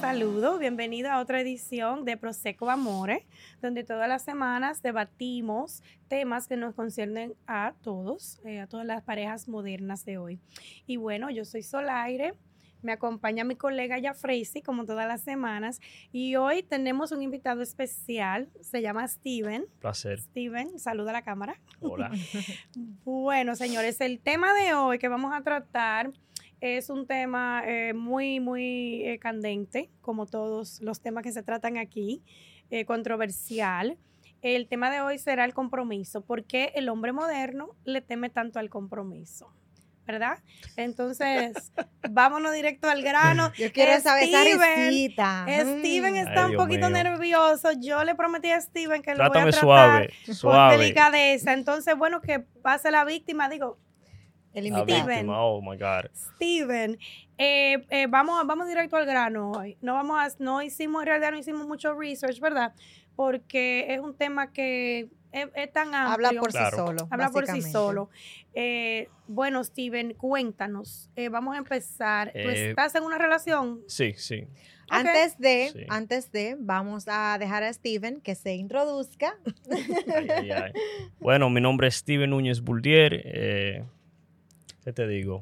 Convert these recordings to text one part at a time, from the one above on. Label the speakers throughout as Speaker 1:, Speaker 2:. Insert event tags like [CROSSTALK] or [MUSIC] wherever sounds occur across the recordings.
Speaker 1: Saludo, bienvenido a otra edición de Proseco Amore, donde todas las semanas debatimos temas que nos conciernen a todos, eh, a todas las parejas modernas de hoy. Y bueno, yo soy Solaire, me acompaña mi colega Jafreisi, como todas las semanas, y hoy tenemos un invitado especial, se llama Steven.
Speaker 2: Placer.
Speaker 1: Steven, saluda a la cámara.
Speaker 2: Hola. [LAUGHS]
Speaker 1: Bueno, señores, el tema de hoy que vamos a tratar es un tema eh, muy, muy eh, candente, como todos los temas que se tratan aquí, eh, controversial. El tema de hoy será el compromiso. ¿Por qué el hombre moderno le teme tanto al compromiso? ¿Verdad? Entonces, [LAUGHS] vámonos directo al grano.
Speaker 3: Yo quiero saber
Speaker 1: Steven. Steven
Speaker 3: Mm.
Speaker 1: está
Speaker 2: Ay,
Speaker 1: un poquito
Speaker 2: mío.
Speaker 1: nervioso. Yo le prometí a Steven que lo voy a
Speaker 2: Trátame
Speaker 1: tratar
Speaker 2: suave,
Speaker 1: con
Speaker 2: suave.
Speaker 1: delicadeza. Entonces, bueno, que pase la víctima. Digo,
Speaker 3: El invitado.
Speaker 1: Steven.
Speaker 2: oh my God.
Speaker 1: Steven, eh, eh, vamos, vamos directo al grano hoy. No vamos a, no hicimos, en realidad no hicimos mucho research, ¿verdad? Porque es un tema que es, es tan amplio.
Speaker 3: Habla por
Speaker 2: Claro.
Speaker 3: sí solo.
Speaker 1: Habla por sí solo. Eh, bueno, Steven, cuéntanos. Eh, vamos a empezar. ¿Tú estás en una relación?
Speaker 2: Sí, sí.
Speaker 3: Antes de,
Speaker 2: Sí.
Speaker 3: antes de, vamos a dejar a Steven que se introduzca.
Speaker 2: Ay, ay, ay. Bueno, mi nombre es Steven Núñez Buldier. ¿Qué te digo?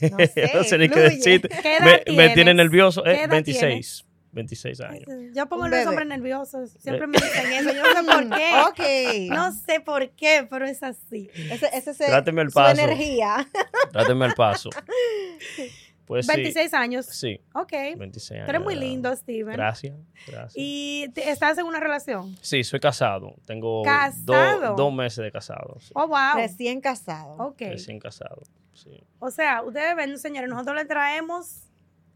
Speaker 3: No sé, [LAUGHS]
Speaker 2: No sé ni qué decirte.
Speaker 1: ¿Qué edad
Speaker 2: Me, tiene nervioso.
Speaker 1: ¿Qué
Speaker 2: Eh,
Speaker 1: edad
Speaker 2: 26. 26 años.
Speaker 1: Yo pongo los hombres nerviosos. Siempre me dicen eso. Yo no sé por [LAUGHS] qué.
Speaker 3: Ok.
Speaker 1: No sé por qué, pero es así.
Speaker 3: Ese, ese es
Speaker 2: Tráteme el
Speaker 3: su
Speaker 2: paso.
Speaker 3: energía. [LAUGHS]
Speaker 2: Tráteme el paso. Pues sí.
Speaker 1: 26 años.
Speaker 2: Sí,
Speaker 1: Ok.
Speaker 2: 26 años.
Speaker 1: Tú eres muy lindo, Steven.
Speaker 2: Gracias, gracias.
Speaker 1: ¿Y te- estás en una relación?
Speaker 2: Sí, soy casado. Tengo dos meses de casado. sí.
Speaker 1: Oh, wow.
Speaker 3: Recién casado.
Speaker 1: Ok.
Speaker 2: Recién casado. Sí.
Speaker 1: O sea, ustedes ven, señores, nosotros le traemos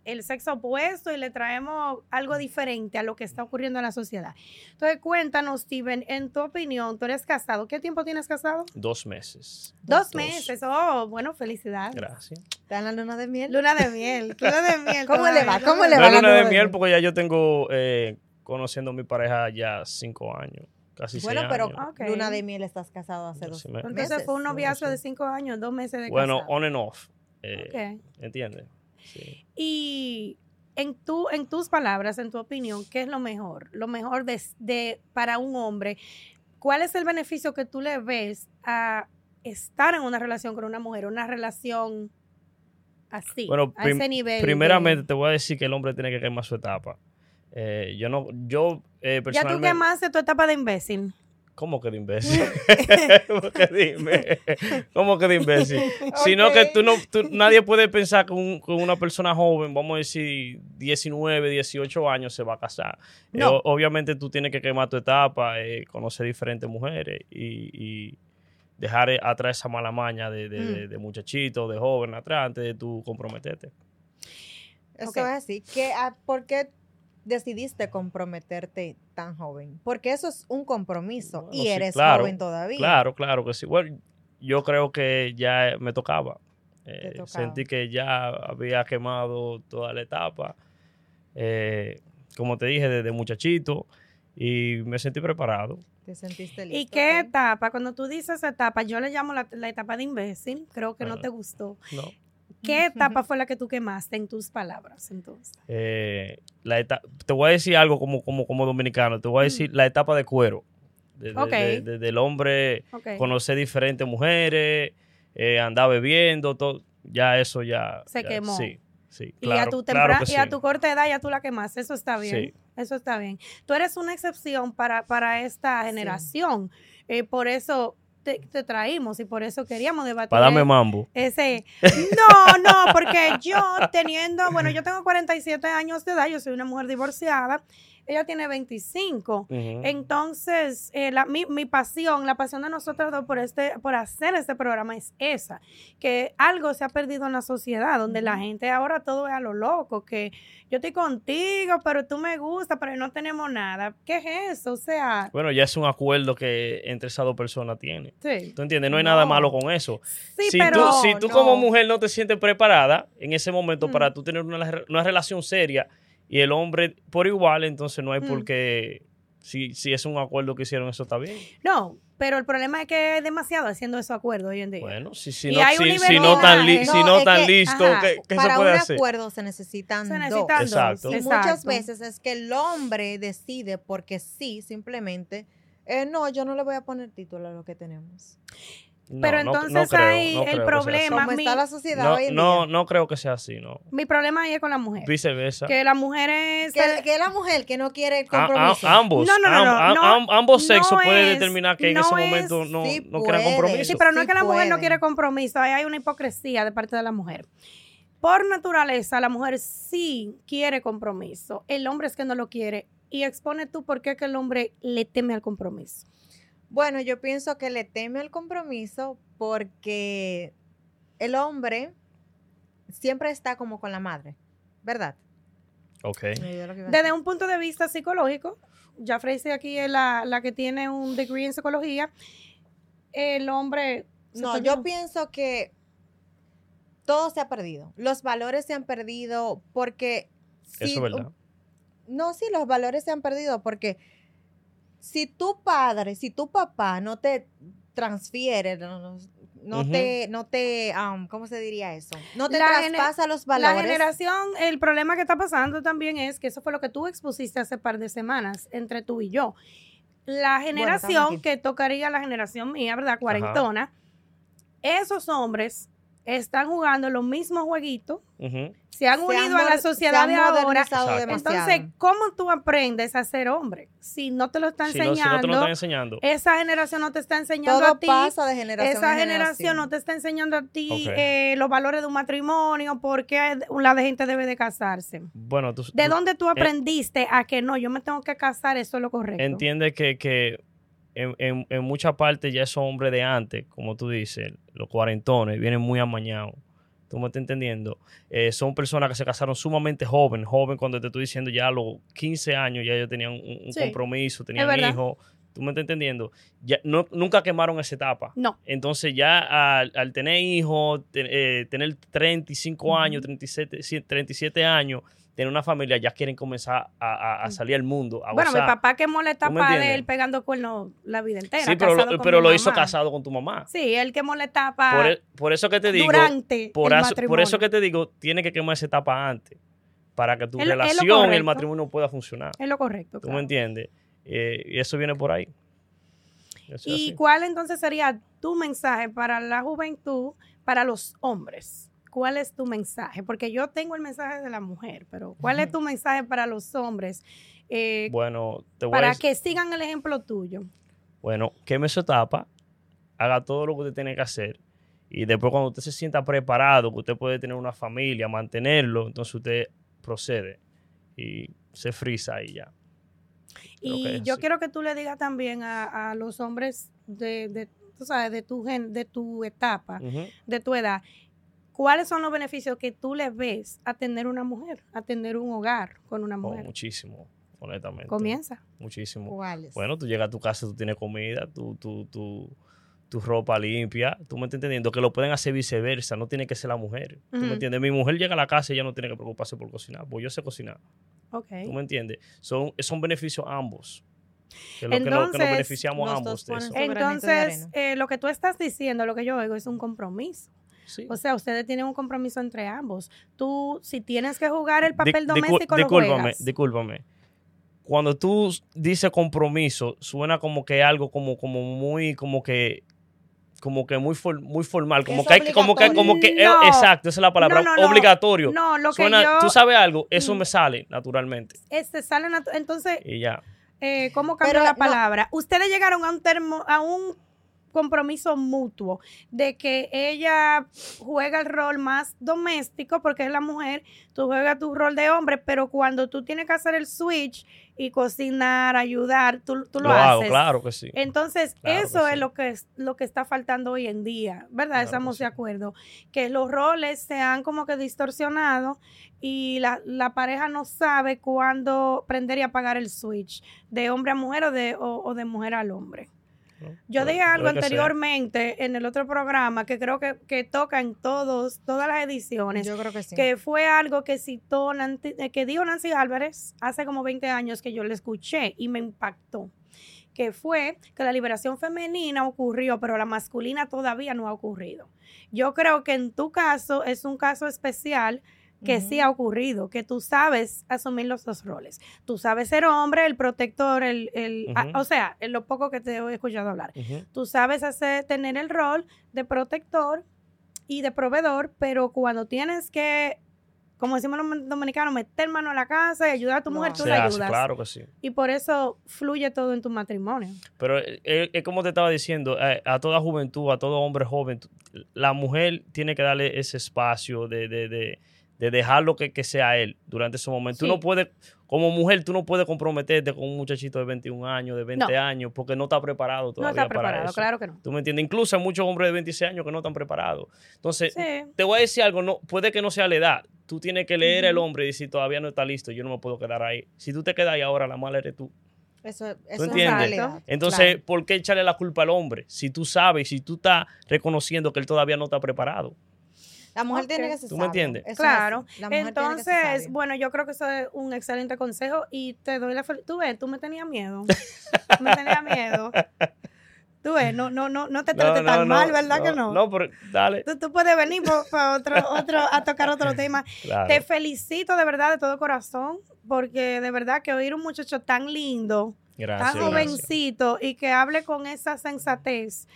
Speaker 1: el sexo opuesto y le traemos algo diferente a lo que está ocurriendo en la sociedad. Entonces, cuéntanos, Steven, en tu opinión, tú eres casado. ¿Qué tiempo tienes casado?
Speaker 2: Dos meses.
Speaker 1: Dos,
Speaker 2: Dos.
Speaker 1: meses. Oh, bueno, felicidades.
Speaker 2: Gracias.
Speaker 3: ¿Está en la luna de miel?
Speaker 1: Luna de miel. [LAUGHS] Luna de miel.
Speaker 3: ¿Cómo le va? ¿Cómo le va la
Speaker 2: luna
Speaker 3: luna
Speaker 2: de
Speaker 3: de
Speaker 2: miel
Speaker 3: miel?
Speaker 2: porque ya yo tengo eh, conociendo a mi pareja ya cinco años, casi
Speaker 3: Bueno,
Speaker 2: seis
Speaker 3: pero
Speaker 2: años.
Speaker 1: Ok.
Speaker 3: luna de miel estás casado hace dos
Speaker 2: me-
Speaker 1: Entonces
Speaker 3: meses.
Speaker 1: fue un noviazgo
Speaker 2: sí.
Speaker 1: de cinco años, dos meses de
Speaker 2: Bueno,
Speaker 1: casado.
Speaker 2: on and off. eh,
Speaker 1: Ok.
Speaker 2: ¿Entiendes? Sí.
Speaker 1: Y en, tu, en tus palabras, en tu opinión, ¿qué es lo mejor? Lo mejor de, de- para un hombre. ¿Cuál es el beneficio que tú le ves a estar en una relación con una mujer? Una relación así,
Speaker 2: Bueno,
Speaker 1: a ese nivel. de-
Speaker 2: Primeramente te voy a decir que el hombre tiene que quemar su etapa. Eh, yo no, yo eh,
Speaker 1: ya tú
Speaker 2: personalmente...
Speaker 1: quemaste tu etapa de imbécil.
Speaker 2: ¿Cómo que de imbécil? [LAUGHS] ¿Cómo que dime? ¿Cómo que de imbécil? Sino que tú no, tú- nadie puede pensar que, un- que una persona joven, vamos a decir 19, 18 años, se va a casar. Eh,
Speaker 1: No.
Speaker 2: o- obviamente tú tienes que quemar tu etapa, eh, conocer diferentes mujeres y, y dejar eh, atrás esa mala maña de, de,
Speaker 1: Mm.
Speaker 2: de- de muchachito, de joven atrás, antes de tú comprometerte.
Speaker 3: Eso
Speaker 1: Ok.
Speaker 3: es así. ¿Qué, ah, ¿Por qué decidiste comprometerte tan joven? Porque eso es un compromiso
Speaker 2: Bueno,
Speaker 3: y
Speaker 2: sí,
Speaker 3: eres
Speaker 2: claro,
Speaker 3: joven todavía.
Speaker 2: Claro, claro que sí. Bueno, yo creo que ya me tocaba. Eh,
Speaker 3: tocaba.
Speaker 2: Sentí que ya había quemado toda la etapa. Eh, como te dije, desde muchachito. Y me sentí preparado.
Speaker 3: Te sentiste listo.
Speaker 1: ¿Y qué etapa? Cuando tú dices etapa, yo le llamo la, la etapa de imbécil, creo que no te gustó.
Speaker 2: ¿no?
Speaker 1: ¿Qué etapa fue la que tú quemaste en tus palabras entonces?
Speaker 2: Eh, la eta- te voy a decir algo como, como, como dominicano. Te voy a decir la etapa de cuero. De- de-
Speaker 1: Mm. Ok.
Speaker 2: de- de- del hombre
Speaker 1: Ok.
Speaker 2: conocer diferentes mujeres, eh, andar bebiendo, todo. Ya eso ya.
Speaker 1: Se
Speaker 2: ya-
Speaker 1: quemó.
Speaker 2: Sí, sí.
Speaker 1: Y,
Speaker 2: claro,
Speaker 1: a tu
Speaker 2: claro que
Speaker 1: y a
Speaker 2: sí.
Speaker 1: tu corta edad ya tú la quemaste, eso está bien.
Speaker 2: Sí.
Speaker 1: Eso está bien. Tú eres una excepción para, para esta generación. Eh, por eso te, te traímos y por eso queríamos debatir.
Speaker 2: Para darme mambo.
Speaker 1: Ese. [LAUGHS] No, no, porque yo teniendo, bueno, yo tengo 47 años de edad, yo soy una mujer divorciada, ella tiene 25.
Speaker 2: Ujú.
Speaker 1: Entonces, eh, la- mi, mi pasión, la pasión de nosotros dos por, este, por hacer este programa es esa, que algo se ha perdido en la sociedad, donde la gente ahora todo es a lo loco, que yo estoy contigo, pero tú me gustas, pero no tenemos nada. ¿Qué es eso? O sea,
Speaker 2: Bueno, ya es un acuerdo que entre esas dos personas tienen.
Speaker 1: sí.
Speaker 2: ¿Tú entiendes? No hay nada malo con eso.
Speaker 1: Sí,
Speaker 2: si
Speaker 1: pero...
Speaker 2: tú, si tú
Speaker 3: no.
Speaker 2: como mujer no te sientes preparada en ese momento
Speaker 1: Mm.
Speaker 2: para tú tener una, una relación seria y el hombre por igual, entonces no hay
Speaker 1: Mm.
Speaker 2: por qué Si, si es un acuerdo que hicieron, eso está bien.
Speaker 1: No, pero el problema es que es demasiado haciendo esos acuerdos hoy en día.
Speaker 2: Bueno, si, si no,
Speaker 1: un
Speaker 2: si, si no tan, li- si
Speaker 3: No,
Speaker 2: tan
Speaker 3: que-
Speaker 2: listo,
Speaker 1: ajá,
Speaker 2: ¿qué, qué se
Speaker 3: Para un
Speaker 2: puede hacer?
Speaker 3: acuerdo se necesitan
Speaker 1: Se
Speaker 3: dos.
Speaker 1: necesitan dos.
Speaker 2: Exacto.
Speaker 3: Y
Speaker 1: exacto.
Speaker 3: muchas veces es que el hombre decide porque sí, simplemente, eh, no, yo no le voy a poner título a lo que tenemos.
Speaker 2: No,
Speaker 1: Pero
Speaker 2: no- no
Speaker 1: entonces
Speaker 2: creo,
Speaker 1: ahí
Speaker 2: no
Speaker 1: el problema-
Speaker 3: Como
Speaker 1: mi-
Speaker 3: está la sociedad hoy en
Speaker 2: No, no,
Speaker 3: día.
Speaker 2: no creo que sea así, no.
Speaker 1: Mi problema ahí es con la mujer.
Speaker 2: Viceversa.
Speaker 1: Que la mujer es...
Speaker 3: Que, que la mujer que no quiere el
Speaker 2: A- a-
Speaker 3: compromiso.
Speaker 2: ambos,
Speaker 1: No, no, no, no,
Speaker 2: am-
Speaker 1: no,
Speaker 2: am- ambos
Speaker 1: no
Speaker 2: sexos pueden determinar que en
Speaker 1: no
Speaker 2: ese
Speaker 1: es-
Speaker 2: momento no,
Speaker 3: sí
Speaker 2: no quieran compromiso.
Speaker 1: Sí, pero no
Speaker 3: Sí
Speaker 1: es que la mujer no quiere compromiso, ahí hay una hipocresía de parte de la mujer. Por naturaleza, la mujer sí quiere compromiso. El hombre es que no lo quiere. Y expone tú por qué que el hombre le teme al compromiso.
Speaker 3: Bueno, yo pienso que le teme al compromiso porque el hombre siempre está como con la madre, ¿verdad?
Speaker 2: Ok.
Speaker 1: Desde un punto de vista psicológico, ya Freisy aquí es la, la que tiene un degree en psicología, el hombre...
Speaker 3: No, yo pienso que todo se ha perdido. Los valores se han perdido porque...
Speaker 2: Eso es verdad.
Speaker 3: No, sí, los valores se han perdido porque si tu padre, si tu papá no te transfiere, no, no- no
Speaker 2: Ujú.
Speaker 3: te, no te, um, ¿cómo se diría eso? No te
Speaker 1: La
Speaker 3: traspasa los
Speaker 1: La
Speaker 3: valores.
Speaker 1: generación, el problema que está pasando también es que eso fue lo que tú expusiste hace par de semanas entre tú y yo. La generación que tocaría la generación mía, ¿verdad? Cuarentona, esos hombres están jugando los mismos jueguitos, se han
Speaker 3: Se
Speaker 1: unido
Speaker 3: han
Speaker 1: a la sociedad de ahora. Entonces, ¿cómo tú aprendes a ser hombre? Si no te lo están
Speaker 2: Si no, si no te lo
Speaker 1: enseñando,
Speaker 2: están enseñando.
Speaker 1: esa generación no te está enseñando
Speaker 3: todo
Speaker 1: a ti.
Speaker 3: pasa de generación
Speaker 1: Esa
Speaker 3: en
Speaker 1: generación no te está enseñando a ti eh, los valores de un matrimonio, porque la de gente debe de casarse.
Speaker 2: Bueno, tú,
Speaker 1: ¿De
Speaker 2: tú
Speaker 1: dónde tú aprendiste a que no, yo me tengo que casar, eso es lo correcto?
Speaker 2: entiendes que, que en, en, en mucha parte ya esos hombres de antes, como tú dices, los cuarentones, vienen muy amañados. ¿Tú me estás entendiendo? Eh, son personas que se casaron sumamente joven, joven cuando te estoy diciendo ya a los 15 años ya ellos tenían un, un
Speaker 1: Sí,
Speaker 2: compromiso, tenían hijos. ¿Tú me estás entendiendo? Ya, no, nunca quemaron esa etapa.
Speaker 1: No,
Speaker 2: Entonces ya al, al tener hijos, te- eh, tener 35 años, 37, sí, 37 años, tener una familia, ya quieren comenzar a, a- a salir al mundo. A
Speaker 1: bueno, mi
Speaker 2: gozar.
Speaker 1: papá quemó la
Speaker 2: ¿Tú me
Speaker 1: etapa de
Speaker 2: entiendes?
Speaker 1: él pegando cuernos la vida entera.
Speaker 2: Sí, pero, lo, pero
Speaker 1: mi
Speaker 2: lo hizo casado con tu mamá.
Speaker 1: Sí, él quemó la etapa
Speaker 2: Por, por eso que te digo,
Speaker 1: durante
Speaker 2: por,
Speaker 1: el
Speaker 2: eso,
Speaker 1: matrimonio.
Speaker 2: por eso que te digo, tiene que quemar esa etapa antes, para que tu
Speaker 1: lo
Speaker 2: relación y el matrimonio pueda funcionar.
Speaker 1: Es lo correcto.
Speaker 2: ¿Tú
Speaker 1: claro.
Speaker 2: me entiendes? Eh, y eso viene por ahí. Eso
Speaker 1: ¿Y cuál entonces sería tu mensaje para la juventud, para los hombres? ¿Cuál es tu mensaje? Porque yo tengo el mensaje de la mujer, pero ¿cuál es tu mensaje para los hombres? Eh,
Speaker 2: Bueno, te voy a
Speaker 1: para que sigan el ejemplo tuyo.
Speaker 2: Bueno, queme su etapa, haga todo lo que usted tiene que hacer. Y después cuando usted se sienta preparado, que usted puede tener una familia, mantenerlo, entonces usted procede y se frisa ahí ya. Creo
Speaker 1: Y yo
Speaker 2: así.
Speaker 1: quiero que tú le digas también a, a los hombres de, de, tú sabes, de tu gen, de tu etapa, de tu edad, ¿cuáles son los beneficios que tú le ves a tener una mujer, a tener un hogar con una
Speaker 2: Oh,
Speaker 1: mujer?
Speaker 2: muchísimo, honestamente.
Speaker 1: Comienza.
Speaker 2: Muchísimo.
Speaker 3: ¿Cuáles?
Speaker 2: Bueno, tú llegas a tu casa, tú tienes comida, tu, tu, tu, tu ropa limpia. Tú me estás entendiendo que lo pueden hacer viceversa, no tiene que ser la mujer. ¿Tú me entiendes? Mi mujer llega a la casa y ella no tiene que preocuparse por cocinar, porque yo sé cocinar.
Speaker 1: Ok.
Speaker 2: ¿Tú me entiendes? Son, son beneficios ambos. Que es lo que, no- que
Speaker 1: Entonces,
Speaker 2: nos beneficiamos ambos de eso.
Speaker 3: de
Speaker 1: Entonces, eh, lo que tú estás diciendo, lo que yo oigo, es un compromiso.
Speaker 2: Sí.
Speaker 1: O sea, ustedes tienen un compromiso entre ambos. Tú, si tienes que jugar el papel
Speaker 2: dicu-
Speaker 1: doméstico, lo
Speaker 2: discúlpame,
Speaker 1: juegas.
Speaker 2: discúlpame. Cuando tú dices compromiso, suena como que algo como, como muy, como que como que muy for- muy formal, como
Speaker 3: Es
Speaker 2: que hay que, como que, como que, eh,
Speaker 1: obligatorio.
Speaker 2: exacto, esa es la palabra,
Speaker 1: No, no, no.
Speaker 2: obligatorio.
Speaker 1: No, lo que
Speaker 2: Suena,
Speaker 1: yo...
Speaker 2: tú sabes algo, eso
Speaker 1: Mm.
Speaker 2: me sale naturalmente
Speaker 1: Este, sale natu- entonces,
Speaker 2: y ya.
Speaker 1: eh, ¿cómo cambia
Speaker 3: Pero,
Speaker 1: la
Speaker 3: no.
Speaker 1: palabra? Ustedes llegaron a un termo, a un compromiso mutuo de que ella juega el rol más doméstico porque es la mujer, tú juegas tu rol de hombre, pero cuando tú tienes que hacer el switch y cocinar, ayudar, tú, tú lo,
Speaker 2: Lo, hago,
Speaker 1: haces.
Speaker 2: claro que sí.
Speaker 1: Entonces,
Speaker 2: Claro
Speaker 1: eso es
Speaker 2: sí.
Speaker 1: lo que es lo que está faltando hoy en día, ¿verdad?
Speaker 2: Claro
Speaker 1: Estamos de
Speaker 2: sí.
Speaker 1: acuerdo. Que los roles se han como que distorsionado y la, la pareja no sabe cuándo prender y apagar el switch de hombre a mujer o de, o, o de mujer al hombre.
Speaker 2: ¿No?
Speaker 1: Yo dije algo
Speaker 2: sea.
Speaker 1: anteriormente en el otro programa que creo que, que toca en todos, todas las ediciones,
Speaker 3: Yo creo que sí.
Speaker 1: que fue algo que citó, eh, que dijo Nancy Álvarez hace como 20 años que yo le escuché y me impactó, que fue que la liberación femenina ocurrió, pero la masculina todavía no ha ocurrido. Yo creo que en tu caso es un caso especial que sí ha ocurrido, que tú sabes asumir los dos roles. Tú sabes ser hombre, el protector, el, el a- o sea, en lo poco que te he escuchado hablar. Tú sabes hacer, tener el rol de protector y de proveedor, pero cuando tienes que, como decimos los dominicanos, meter mano a la casa y ayudar a tu mujer, tú
Speaker 2: Se
Speaker 1: la
Speaker 2: hace,
Speaker 1: ayudas.
Speaker 2: claro que sí.
Speaker 1: Y por eso fluye todo en tu matrimonio.
Speaker 2: Pero eh, eh, es como te estaba diciendo, eh, a toda juventud, a todo hombre joven, la mujer tiene que darle ese espacio de, de, de, de dejarlo que, que sea él durante ese momento. Tú no puedes, como mujer, tú no puedes comprometerte con un muchachito de 21 años, de 20 años, porque no está preparado
Speaker 1: No
Speaker 2: todavía
Speaker 1: está
Speaker 2: para
Speaker 1: preparado,
Speaker 2: eso.
Speaker 1: claro que no.
Speaker 2: ¿Tú me entiendes? Incluso hay muchos hombres de 26 años que no están preparados. Entonces,
Speaker 1: Sí.
Speaker 2: te voy a decir algo, no, puede que no sea la edad. Tú tienes que leer el
Speaker 1: Ujú.
Speaker 2: hombre y decir, todavía no está listo, yo no me puedo quedar ahí. Si tú te quedas ahí ahora, la mala eres tú.
Speaker 3: Eso, eso
Speaker 2: entiendes?
Speaker 3: realidad.
Speaker 2: Entonces,
Speaker 3: Claro.
Speaker 2: ¿por qué echarle la culpa al hombre? Si tú sabes, si tú estás reconociendo que él todavía no está preparado.
Speaker 3: La mujer tiene que ser
Speaker 2: ¿Tú me entiendes?
Speaker 3: Eso
Speaker 1: Claro. Entonces, bueno, yo creo que eso es un excelente consejo y te doy la felicidad. Tú ves, tú me tenías miedo. [LAUGHS] Tú me tenías miedo. Tú ves, no, no, no, no te trates tan mal, ¿verdad que no?
Speaker 2: No, pero dale.
Speaker 1: Tú, tú puedes venir para otro, otro, a tocar otro [LAUGHS] tema.
Speaker 2: Claro.
Speaker 1: Te felicito de verdad, de todo corazón, porque de verdad que oír un muchacho tan lindo,
Speaker 2: Gracias.
Speaker 1: tan
Speaker 2: gracias.
Speaker 1: jovencito y que hable con esa sensatez.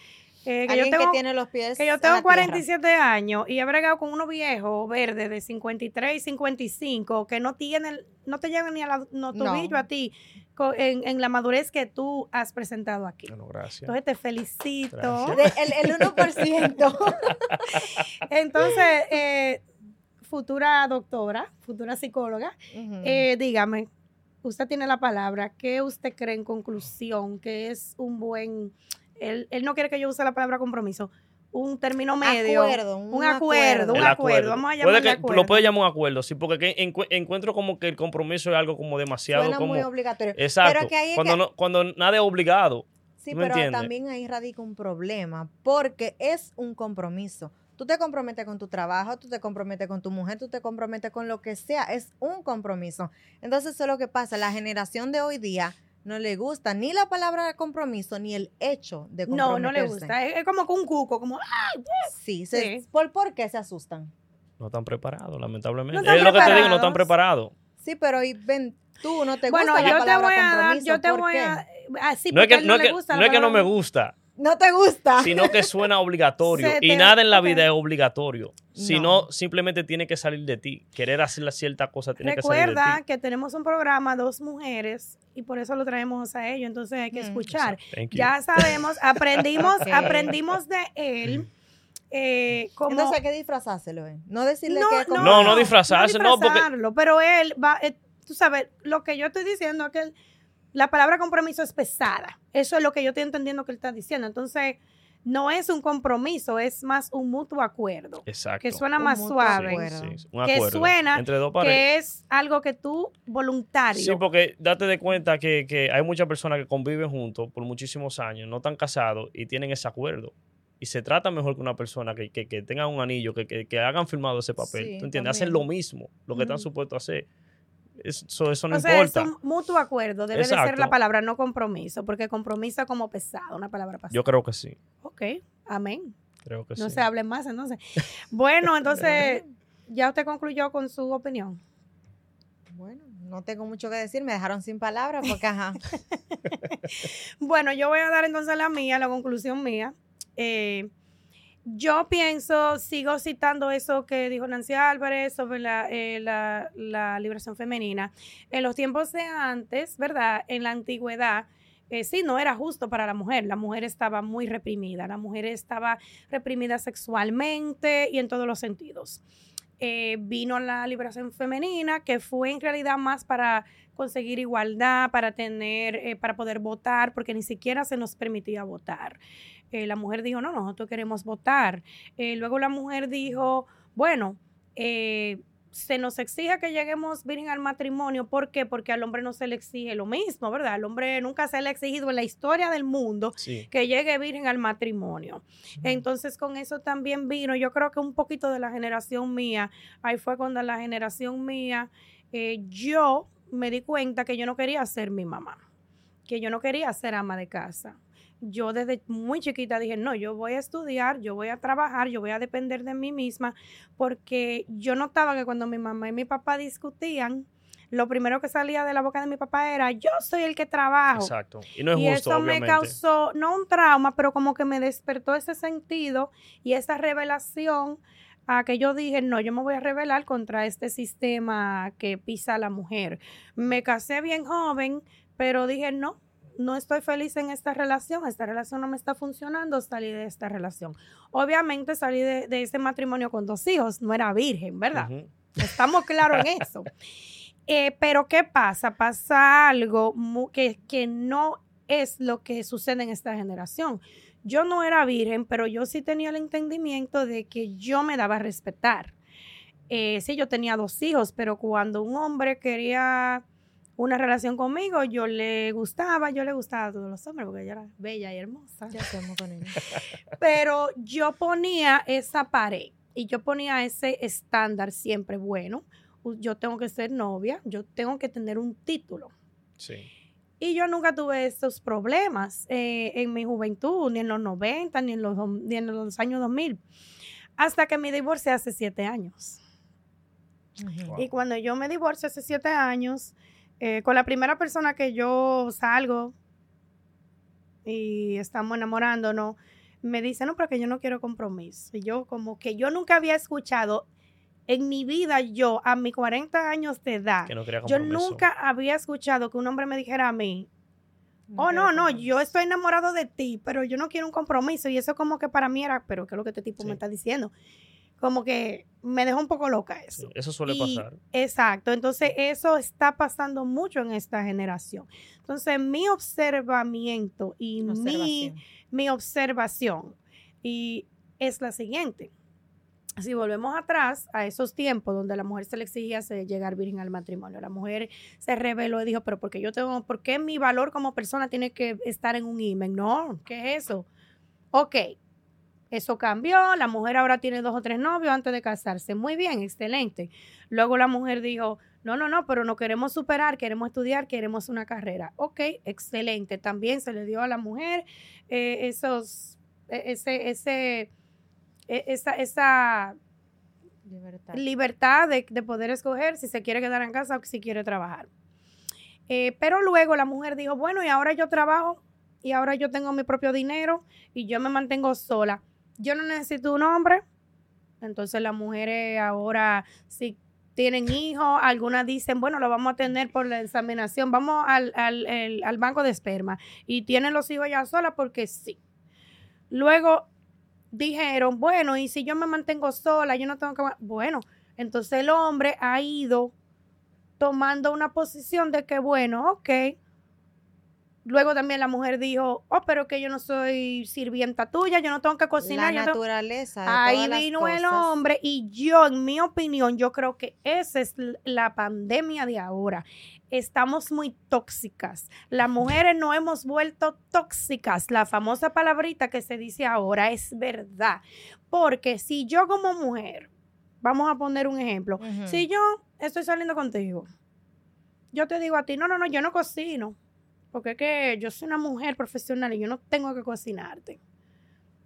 Speaker 1: Eh, que yo tengo,
Speaker 3: que tiene los pies
Speaker 1: que yo
Speaker 3: en
Speaker 1: tengo
Speaker 3: la tierra.
Speaker 1: 47 años y he bregado con unos viejos verdes de 53 y 55 que no tienen, no te llegan ni a la no, tobillo
Speaker 3: No.
Speaker 1: a ti en, en la madurez que tú has presentado aquí.
Speaker 2: Bueno, gracias.
Speaker 1: Entonces te felicito.
Speaker 2: Gracias.
Speaker 3: El, el 1%. [LAUGHS]
Speaker 1: Entonces, eh, futura doctora, futura psicóloga, eh, dígame, usted tiene la palabra, ¿qué usted cree en conclusión que es un buen, él, él no quiere que yo use la palabra compromiso, un término medio,
Speaker 3: Acuerdo,
Speaker 1: un,
Speaker 3: un
Speaker 1: acuerdo, un acuerdo, vamos a
Speaker 2: que-
Speaker 1: acuerdo.
Speaker 2: Lo puede llamar un acuerdo, sí, porque que encu- encuentro como que el compromiso es algo como demasiado
Speaker 3: Suena
Speaker 2: como...
Speaker 3: muy obligatorio.
Speaker 2: Exacto.
Speaker 3: Pero que ahí es
Speaker 2: cuando,
Speaker 3: que-
Speaker 2: no- cuando nada es obligado.
Speaker 3: Sí,
Speaker 2: ¿Tú me
Speaker 3: pero
Speaker 2: entiendes?
Speaker 3: también ahí radica un problema, porque es un compromiso. Tú te comprometes con tu trabajo, tú te comprometes con tu mujer, tú te comprometes con lo que sea, es un compromiso. Entonces, eso es lo que pasa, la generación de hoy día no le gusta ni la palabra compromiso ni el hecho de
Speaker 1: no,
Speaker 3: comprometerse.
Speaker 1: no le gusta, es, es como que un cuco, como, ah,
Speaker 3: Sí, se-
Speaker 1: Sí.
Speaker 3: ¿Por, ¿por qué se asustan?
Speaker 2: No están preparados, lamentablemente.
Speaker 1: No están
Speaker 2: es lo que te digo, no están
Speaker 1: preparados.
Speaker 2: preparados.
Speaker 3: Sí, pero y ven, tú no te
Speaker 1: bueno,
Speaker 3: gusta la
Speaker 1: yo te
Speaker 3: palabra
Speaker 1: voy a dar,
Speaker 3: compromiso,
Speaker 1: yo te
Speaker 3: ¿por
Speaker 1: voy
Speaker 3: qué?
Speaker 1: a, ah, sí,
Speaker 2: no es que, no, que,
Speaker 1: gusta
Speaker 2: no es que no me
Speaker 1: palabra-
Speaker 2: gusta,
Speaker 3: No te gusta.
Speaker 2: sino que suena obligatorio. [LAUGHS]
Speaker 1: Se
Speaker 2: y
Speaker 1: te-
Speaker 2: nada en la vida es obligatorio. Sino
Speaker 3: No.
Speaker 2: simplemente tiene que salir de ti. Querer hacer la cierta cosa tiene que salir de
Speaker 1: Recuerda
Speaker 2: ti.
Speaker 1: que tenemos un programa, dos mujeres, y por eso lo traemos a ellos, entonces hay que
Speaker 3: Mm.
Speaker 1: escuchar. Ya sabemos, aprendimos, [LAUGHS] aprendimos de él. eh, como,
Speaker 3: Entonces hay que disfrazárselo, ¿eh? No decirle
Speaker 1: No,
Speaker 3: que es
Speaker 1: no,
Speaker 3: como-
Speaker 2: No, no disfrazarse, no, porque-
Speaker 1: disfrazarlo, pero él va, eh, tú sabes, lo que yo estoy diciendo es que la palabra compromiso es pesada. Eso es lo que yo estoy entendiendo que él está diciendo. Entonces, no es un compromiso, es más un mutuo acuerdo.
Speaker 2: Exacto.
Speaker 1: Que suena
Speaker 3: Un
Speaker 1: más suave.
Speaker 3: acuerdo.
Speaker 2: Sí, sí, un
Speaker 1: Que
Speaker 2: acuerdo
Speaker 1: suena
Speaker 2: entre dos parejas.
Speaker 1: Que es algo que tú voluntario.
Speaker 2: Sí, porque date de cuenta que, que hay muchas personas que conviven juntos por muchísimos años, no están casados y tienen ese acuerdo. Y se trata mejor que una persona que, que, que tenga un anillo, que, que, que hagan firmado ese papel.
Speaker 3: Sí,
Speaker 2: ¿Tú entiendes? Hacen lo mismo, lo que están supuestos a hacer. Eso, eso no
Speaker 1: o sea,
Speaker 2: importa.
Speaker 1: es un mutuo acuerdo. Debe de ser la palabra, no compromiso, porque compromiso es como pesado, una palabra pesada.
Speaker 2: Yo creo que sí.
Speaker 1: Ok, amén.
Speaker 2: Creo que
Speaker 1: No
Speaker 2: sí.
Speaker 1: se hable más entonces. Bueno, [LAUGHS] entonces, ya usted concluyó con su opinión.
Speaker 3: Bueno, no tengo mucho que decir, me dejaron sin palabras porque, ajá. [LAUGHS]
Speaker 1: Bueno, yo voy a dar entonces la mía, la conclusión mía. Eh, yo pienso, sigo citando eso que dijo Nancy Álvarez sobre la, eh, la- la liberación femenina. En los tiempos de antes, ¿verdad? En la antigüedad, eh, sí, no era justo para la mujer. La mujer estaba muy reprimida. La mujer estaba reprimida sexualmente y en todos los sentidos. Eh, vino la liberación femenina, que fue en realidad más para conseguir igualdad, para tener, para poder votar, porque ni siquiera se nos permitía votar. Eh, la mujer dijo, no, nosotros queremos votar. Eh, luego la mujer dijo, bueno, eh, se nos exige que lleguemos virgen al matrimonio. ¿Por qué? Porque al hombre no se le exige lo mismo, ¿verdad? Al hombre nunca se le ha exigido en la historia del mundo
Speaker 2: Sí.
Speaker 1: que llegue virgen al matrimonio. Entonces con eso también vino, yo creo que un poquito de la generación mía, ahí fue cuando la generación mía, eh, yo me di cuenta que yo no quería ser mi mamá, que yo no quería ser ama de casa. Yo desde muy chiquita dije, no, yo voy a estudiar, yo voy a trabajar, yo voy a depender de mí misma, porque yo notaba que cuando mi mamá y mi papá discutían, lo primero que salía de la boca de mi papá era, yo soy el que trabajo
Speaker 2: Exacto. Y no es
Speaker 1: y
Speaker 2: justo,
Speaker 1: eso
Speaker 2: obviamente.
Speaker 1: me causó, no un trauma, pero como que me despertó ese sentido y esa revelación a que yo dije, no, yo me voy a rebelar contra este sistema que pisa a la mujer. Me casé bien joven, pero dije, no, no estoy feliz en esta relación, esta relación no me está funcionando, salí de esta relación. Obviamente salí de, de ese matrimonio con dos hijos, no era virgen, ¿verdad? Estamos claros en eso. [LAUGHS] Eh, pero ¿qué pasa? Pasa algo que, que no es lo que sucede en esta generación. Yo no era virgen, pero yo sí tenía el entendimiento de que yo me daba a respetar. Eh, sí, yo tenía dos hijos, pero cuando un hombre quería una relación conmigo, yo le gustaba, yo le gustaba a todos los hombres porque yo era bella y hermosa
Speaker 3: ¿Qué hacemos con ella?
Speaker 1: pero yo ponía esa pared y yo ponía ese estándar siempre bueno. Yo tengo que ser novia, yo tengo que tener un título.
Speaker 2: Sí.
Speaker 1: Y yo nunca tuve esos problemas eh, en mi juventud, ni en los 90, ni en los, ni en los años 2000, hasta que me divorcié hace siete años.
Speaker 2: Wow.
Speaker 1: Y cuando yo me divorcio hace siete años, eh, con la primera persona que yo salgo y estamos enamorándonos, me dice, no, pero que yo no quiero compromiso. Y yo como que yo nunca había escuchado en mi vida, yo a mis 40 años de edad,
Speaker 2: Que no quería
Speaker 1: yo nunca había escuchado que un hombre me dijera a mí, oh, no, no, yo estoy enamorado de ti, pero yo no quiero un compromiso. Y eso como que para mí era, pero ¿qué es lo que este tipo
Speaker 2: Sí.
Speaker 1: me está diciendo? Como que me dejó un poco loca eso.
Speaker 2: Sí, Eso suele
Speaker 1: Y-
Speaker 2: pasar.
Speaker 1: Exacto, entonces eso está pasando mucho en esta generación. Entonces mi observamiento y mi,
Speaker 3: Observación.
Speaker 1: mi observación y es la siguiente. Si volvemos atrás a esos tiempos donde la mujer se le exigía llegar virgen al matrimonio, la mujer se reveló y dijo, pero porque yo tengo, ¿por qué mi valor como persona tiene que estar en un imen? No, ¿qué es eso? Ok, eso cambió, la mujer ahora tiene dos o tres novios antes de casarse. Muy bien, excelente. Luego la mujer dijo, no, no, no, pero no queremos superar, queremos estudiar, queremos una carrera. Ok, excelente. También se le dio a la mujer eh, esos, e- ese, ese, e- esa, esa
Speaker 3: Libertad.
Speaker 1: libertad de, de poder escoger si se quiere quedar en casa o si quiere trabajar. Eh, pero luego la mujer dijo, bueno, y ahora yo trabajo y ahora yo tengo mi propio dinero y yo me mantengo sola. Yo no necesito un hombre. Entonces las mujeres ahora, si tienen hijos, algunas dicen, bueno, lo vamos a tener por la examinación, vamos al, al- el- al banco de esperma y tienen los hijos ya solas porque sí. Luego dijeron, bueno, y si yo me mantengo sola, yo no tengo que... Bueno, entonces el hombre ha ido tomando una posición de que, bueno, ok. Luego también la mujer dijo, oh, pero que yo no soy sirvienta tuya, yo no tengo que cocinar.
Speaker 3: la
Speaker 1: yo tengo-".
Speaker 3: naturaleza. de
Speaker 1: Ahí
Speaker 3: todas las
Speaker 1: vino el hombre y yo, en mi opinión, yo creo que esa es la pandemia de ahora. Estamos muy tóxicas. Las mujeres no hemos vuelto tóxicas. La famosa palabrita que se dice ahora es verdad. Porque si yo como mujer, vamos a poner un ejemplo, si yo estoy saliendo contigo, yo te digo a ti, no, no, no, yo no cocino. Porque es que yo soy una mujer profesional y yo no tengo que cocinarte.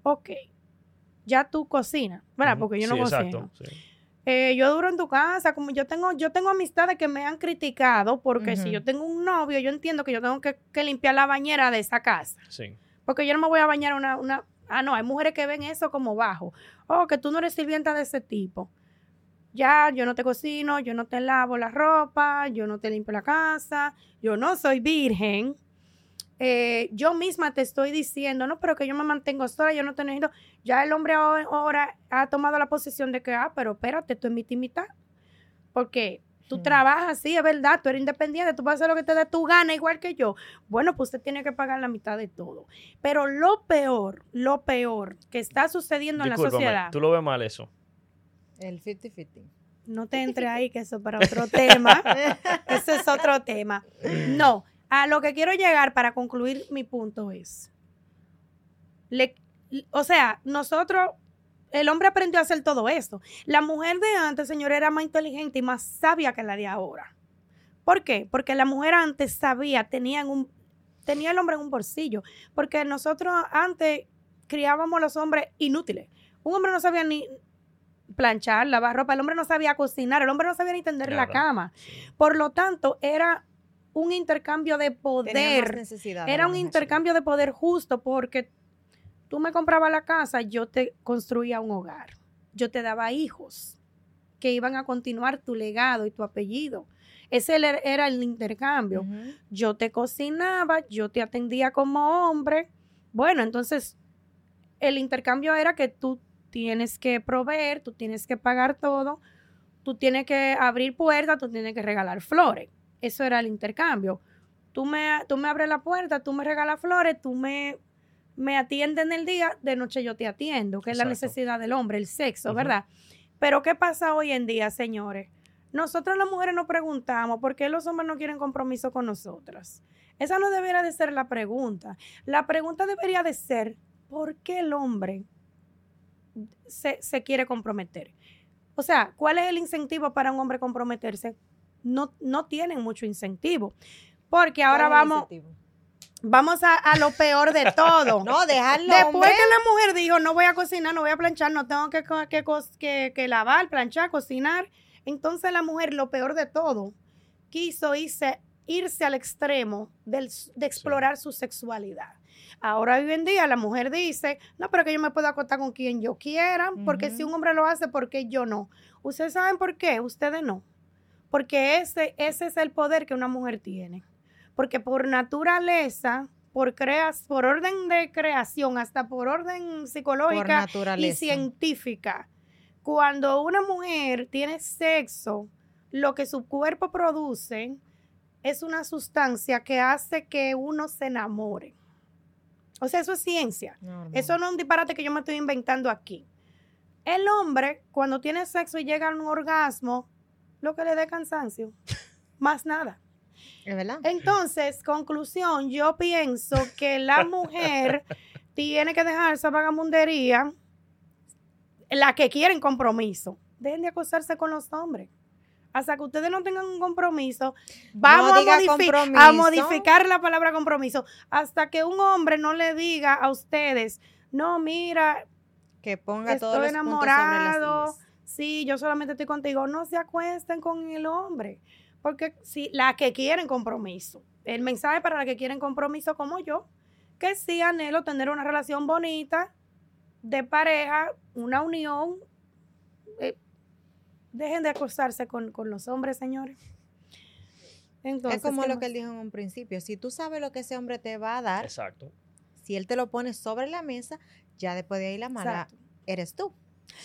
Speaker 1: Ok. Ya tú cocinas, ¿verdad? Porque yo no
Speaker 2: Sí,
Speaker 1: cocino.
Speaker 2: exacto, sí.
Speaker 1: Eh, yo duro en tu casa, como yo tengo, yo tengo amistades que me han criticado porque si yo tengo un novio, yo entiendo que yo tengo que, que limpiar la bañera de esa casa.
Speaker 2: Sí.
Speaker 1: Porque yo no me voy a bañar una, una... Ah, no, hay mujeres que ven eso como bajo. Oh, que tú no eres sirvienta de ese tipo. Ya, yo no te cocino, yo no te lavo la ropa, yo no te limpio la casa, yo no soy virgen. Eh, yo misma te estoy diciendo, no, pero que yo me mantengo sola, yo no te necesito. Ya el hombre ahora, ha tomado la posición de que, ah, pero espérate, tú es mitad y mitad. Porque tú trabajas, sí, es verdad, tú eres independiente, tú puedes hacer lo que te dé tu gana, igual que yo. Bueno, pues usted tiene que pagar la mitad de todo. Pero lo peor, lo peor que está sucediendo en la sociedad.
Speaker 2: tú lo ves mal eso.
Speaker 3: El 50-50.
Speaker 1: no te entre ahí, que eso es para otro tema. [LAUGHS] Eso es otro tema. No, a lo que quiero llegar para concluir mi punto es, le- o sea, nosotros, el hombre aprendió a hacer todo esto. La mujer de antes, señor, era más inteligente y más sabia que la de ahora. ¿Por qué? Porque la mujer antes sabía, tenía, en un, tenía el hombre en un bolsillo. Porque nosotros antes criábamos a los hombres inútiles. Un hombre no sabía ni planchar, lavar ropa, el hombre no sabía cocinar, el hombre no sabía ni tender la cama. Por lo tanto, era un intercambio de poder. Era un intercambio de poder justo porque tú me comprabas la casa, yo te construía un hogar. Yo te daba hijos que iban a continuar tu legado y tu apellido. Ese era- el intercambio. Yo te cocinaba, yo te atendía como hombre. Bueno, entonces el intercambio era que tú tienes que proveer, tú tienes que pagar todo, tú tienes que abrir puertas, tú tienes que regalar flores. Eso era el intercambio. Tú me, tú me abres la puerta, tú me regalas flores, tú me, me atiendes en el día, de noche yo te atiendo, que es la necesidad del hombre, el sexo. ¿verdad? Pero ¿qué pasa hoy en día, señores? Nosotros las mujeres nos preguntamos por qué los hombres no quieren compromiso con nosotras. Esa no debería de ser la pregunta. La pregunta debería de ser, ¿por qué el hombre se, se quiere comprometer? O sea, ¿cuál es el incentivo para un hombre comprometerse? No, no tienen mucho incentivo. Porque ahora
Speaker 3: ¿Cuál es el
Speaker 1: vamos,
Speaker 3: incentivo?
Speaker 1: vamos a, a lo peor de todo. [LAUGHS]
Speaker 3: No, dejarlo.
Speaker 1: Después
Speaker 3: hombre.
Speaker 1: que la mujer dijo, no voy a cocinar, no voy a planchar, no tengo que, co- que, cos- que- que lavar, planchar, cocinar, entonces la mujer, lo peor de todo, quiso irse, irse al extremo del- de explorar su sexualidad. Ahora hoy en día la mujer dice, no, pero que yo me puedo acostar con quien yo quiera, porque si un hombre lo hace, ¿por qué yo no? ¿Ustedes saben por qué? Ustedes no. Porque ese, ese es el poder que una mujer tiene. Porque por naturaleza, por, creas, por orden de creación, hasta por orden
Speaker 3: Por
Speaker 1: psicológica y científica, cuando una mujer tiene sexo, lo que su cuerpo produce es una sustancia que hace que uno se enamore. O sea, eso es ciencia. Eso no es un disparate que yo me estoy inventando aquí. El hombre, cuando tiene sexo y llega a un orgasmo, lo que le dé cansancio. [LAUGHS] Más nada.
Speaker 3: ¿Es verdad?
Speaker 1: Entonces, conclusión, yo pienso que la [LAUGHS] mujer tiene que dejar esa vagamundería, la que quieren compromiso. Dejen de acostarse con los hombres. Hasta que ustedes no tengan un compromiso, vamos a,
Speaker 3: diga
Speaker 1: modifi-
Speaker 3: compromiso.
Speaker 1: a modificar la palabra compromiso. Hasta que un hombre no le diga a ustedes, no, mira,
Speaker 3: Que ponga todos
Speaker 1: estoy
Speaker 3: los puntos sobre las
Speaker 1: enamorado,
Speaker 3: sillas.
Speaker 1: sí, yo solamente estoy contigo. No se acuesten con el hombre, porque si la que quieren compromiso, el mensaje para la que quieren compromiso como yo, que sí anhelo tener una relación bonita de pareja, una unión. Dejen de acostarse con, con los hombres, señores. Entonces,
Speaker 3: es como
Speaker 1: ¿qué
Speaker 3: lo
Speaker 1: más?
Speaker 3: que él dijo en un principio. Si tú sabes lo que ese hombre te va a dar,
Speaker 2: Exacto.
Speaker 3: si él te lo pone sobre la mesa, ya después de ahí la mala
Speaker 1: Exacto.
Speaker 3: eres tú.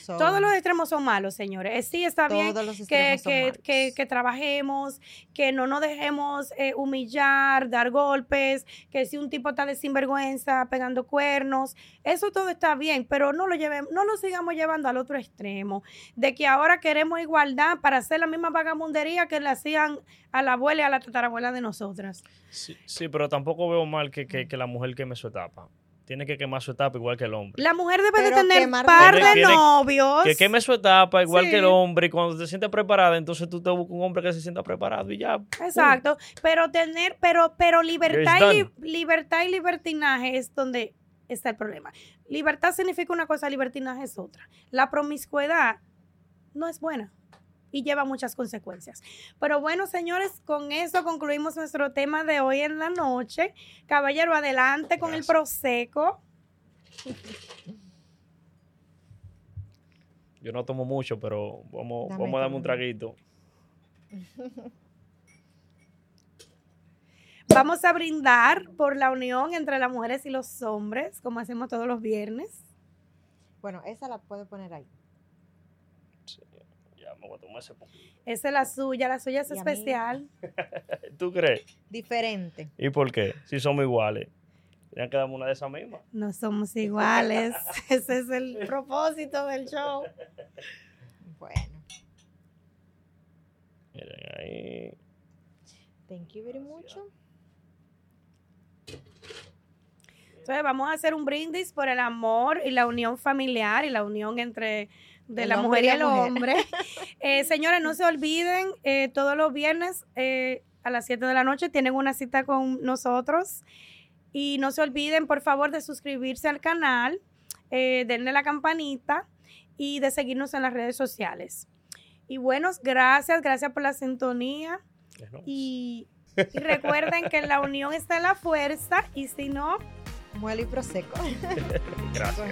Speaker 3: So,
Speaker 1: Todos los extremos son malos, señores. Eh, Sí, está bien
Speaker 3: todos los
Speaker 1: que, que, que, que trabajemos, que no nos dejemos eh, humillar, dar golpes, que si un tipo está de sinvergüenza pegando cuernos, eso todo está bien, pero no lo llevemos, no lo sigamos llevando al otro extremo, de que ahora queremos igualdad para hacer la misma vagamundería que le hacían a la abuela y a la tatarabuela de nosotras.
Speaker 2: Sí, sí, pero tampoco veo mal que, que, que la mujer queme su etapa. Tiene que quemar su etapa igual que el hombre.
Speaker 1: La mujer debe de tener
Speaker 3: quemar
Speaker 1: par de
Speaker 2: tiene-
Speaker 1: novios.
Speaker 2: Que queme su etapa igual
Speaker 1: Sí.
Speaker 2: que el hombre y cuando te sientes preparada, entonces tú te buscas un hombre que se sienta preparado y ya.
Speaker 1: Exacto, pero tener, pero, pero libertad y, libertad y libertinaje es donde está el problema. Libertad significa una cosa, libertinaje es otra. La promiscuidad no es buena y lleva muchas consecuencias. Pero bueno, señores, con eso concluimos nuestro tema de hoy en la noche. Caballero, adelante con el proseco.
Speaker 2: Yo no tomo mucho, pero vamos,
Speaker 3: Dame
Speaker 2: vamos a darme un traguito. [LAUGHS]
Speaker 1: Vamos a brindar por la unión entre las mujeres y los hombres, como hacemos todos los viernes.
Speaker 3: Bueno, esa la puedes poner ahí
Speaker 2: ya me voy a tomar ese poquito.
Speaker 1: Esa es la suya, la suya es especial. [LAUGHS]
Speaker 2: ¿Tú crees?
Speaker 3: Diferente.
Speaker 2: ¿Y por qué? Si somos iguales. Tenían que darme una de esas mismas.
Speaker 1: No somos iguales. [LAUGHS] ese es el propósito del show.
Speaker 3: Bueno. Miren ahí. Thank you very much.
Speaker 1: Entonces vamos a hacer un brindis por el amor y la unión familiar y la unión entre de
Speaker 3: El
Speaker 1: la mujer
Speaker 3: y
Speaker 1: el
Speaker 3: mujer.
Speaker 1: hombre. [LAUGHS] Eh, señores, no se olviden, eh, todos los viernes eh, a las 7 de la noche tienen una cita con nosotros. Y no se olviden, por favor, de suscribirse al canal, eh, denle la campanita y de seguirnos en las redes sociales. Y buenos, gracias, gracias por la sintonía. Y, y recuerden que en la unión está la fuerza y si no,
Speaker 3: Muele y proseco. [LAUGHS] [LAUGHS]
Speaker 2: Gracias.